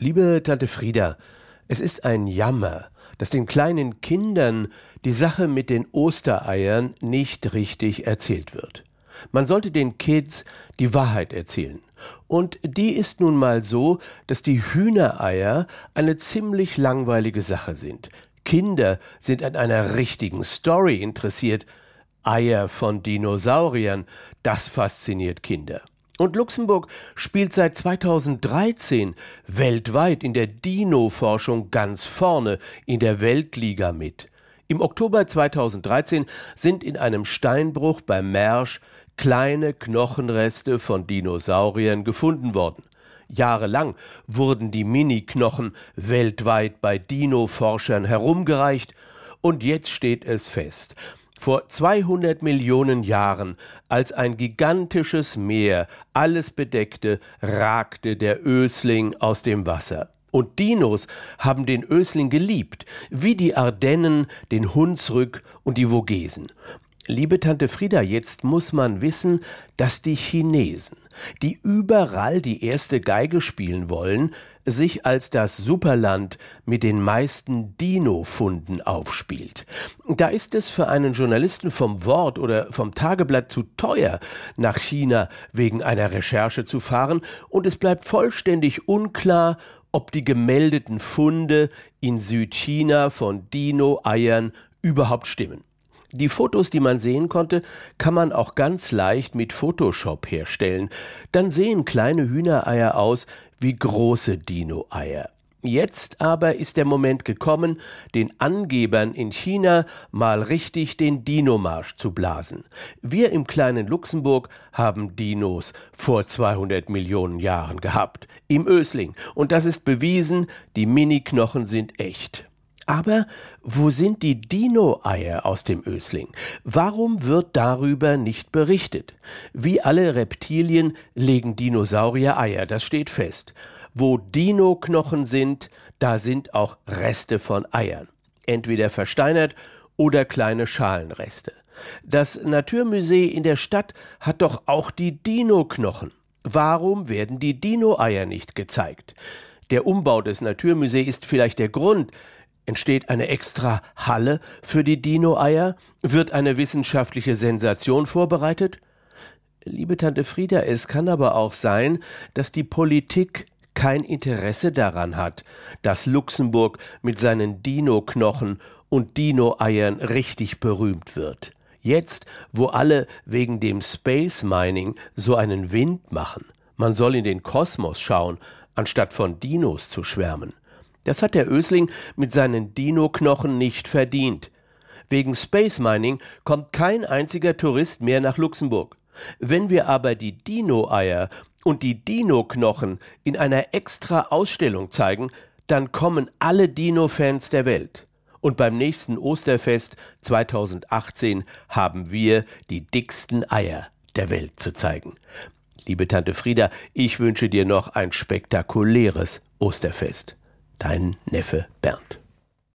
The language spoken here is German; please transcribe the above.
Liebe Tante Frieda, es ist ein Jammer, dass den kleinen Kindern die Sache mit den Ostereiern nicht richtig erzählt wird. Man sollte den Kids die Wahrheit erzählen. Und die ist nun mal so, dass die Hühnereier eine ziemlich langweilige Sache sind. Kinder sind an einer richtigen Story interessiert. Eier von Dinosauriern, das fasziniert Kinder. Und Luxemburg spielt seit 2013 weltweit in der Dino-Forschung ganz vorne in der Weltliga mit. Im Oktober 2013 sind in einem Steinbruch bei Mersch kleine Knochenreste von Dinosauriern gefunden worden. Jahrelang wurden die Mini-Knochen weltweit bei Dino-Forschern herumgereicht und jetzt steht es fest. Vor 200 Millionen Jahren, als ein gigantisches Meer alles bedeckte, ragte der Ösling aus dem Wasser. Und Dinos haben den Ösling geliebt, wie die Ardennen, den Hunsrück und die Vogesen. Liebe Tante Frieda, jetzt muss man wissen, dass die Chinesen, die überall die erste Geige spielen wollen, sich als das Superland mit den meisten Dino-Funden aufspielt. Da ist es für einen Journalisten vom Wort oder vom Tageblatt zu teuer, nach China wegen einer Recherche zu fahren, und es bleibt vollständig unklar, ob die gemeldeten Funde in Südchina von Dino-Eiern überhaupt stimmen. Die Fotos, die man sehen konnte, kann man auch ganz leicht mit Photoshop herstellen. Dann sehen kleine Hühnereier aus wie große Dino-Eier. Jetzt aber ist der Moment gekommen, den Angebern in China mal richtig den Dinomarsch zu blasen. Wir im kleinen Luxemburg haben Dinos vor 200 Millionen Jahren gehabt. Im Ösling. Und das ist bewiesen, die Mini-Knochen sind echt. Aber wo sind die Dino-Eier aus dem Ösling? Warum wird darüber nicht berichtet? Wie alle Reptilien legen Dinosaurier Eier, das steht fest. Wo Dino-Knochen sind, da sind auch Reste von Eiern. Entweder versteinert oder kleine Schalenreste. Das Naturmuseum in der Stadt hat doch auch die Dino-Knochen. Warum werden die Dino-Eier nicht gezeigt? Der Umbau des Naturmuseums ist vielleicht der Grund, Entsteht eine extra Halle für die Dino-Eier? Wird eine wissenschaftliche Sensation vorbereitet? Liebe Tante Frieda, es kann aber auch sein, dass die Politik kein Interesse daran hat, dass Luxemburg mit seinen Dino-Knochen und Dino-Eiern richtig berühmt wird. Jetzt, wo alle wegen dem Space Mining so einen Wind machen, man soll in den Kosmos schauen, anstatt von Dinos zu schwärmen. Das hat der Ösling mit seinen Dino-Knochen nicht verdient. Wegen Space Mining kommt kein einziger Tourist mehr nach Luxemburg. Wenn wir aber die Dino-Eier und die Dino-Knochen in einer extra Ausstellung zeigen, dann kommen alle Dino-Fans der Welt. Und beim nächsten Osterfest 2018 haben wir die dicksten Eier der Welt zu zeigen. Liebe Tante Frieda, ich wünsche dir noch ein spektakuläres Osterfest. Dein Neffe Bernd.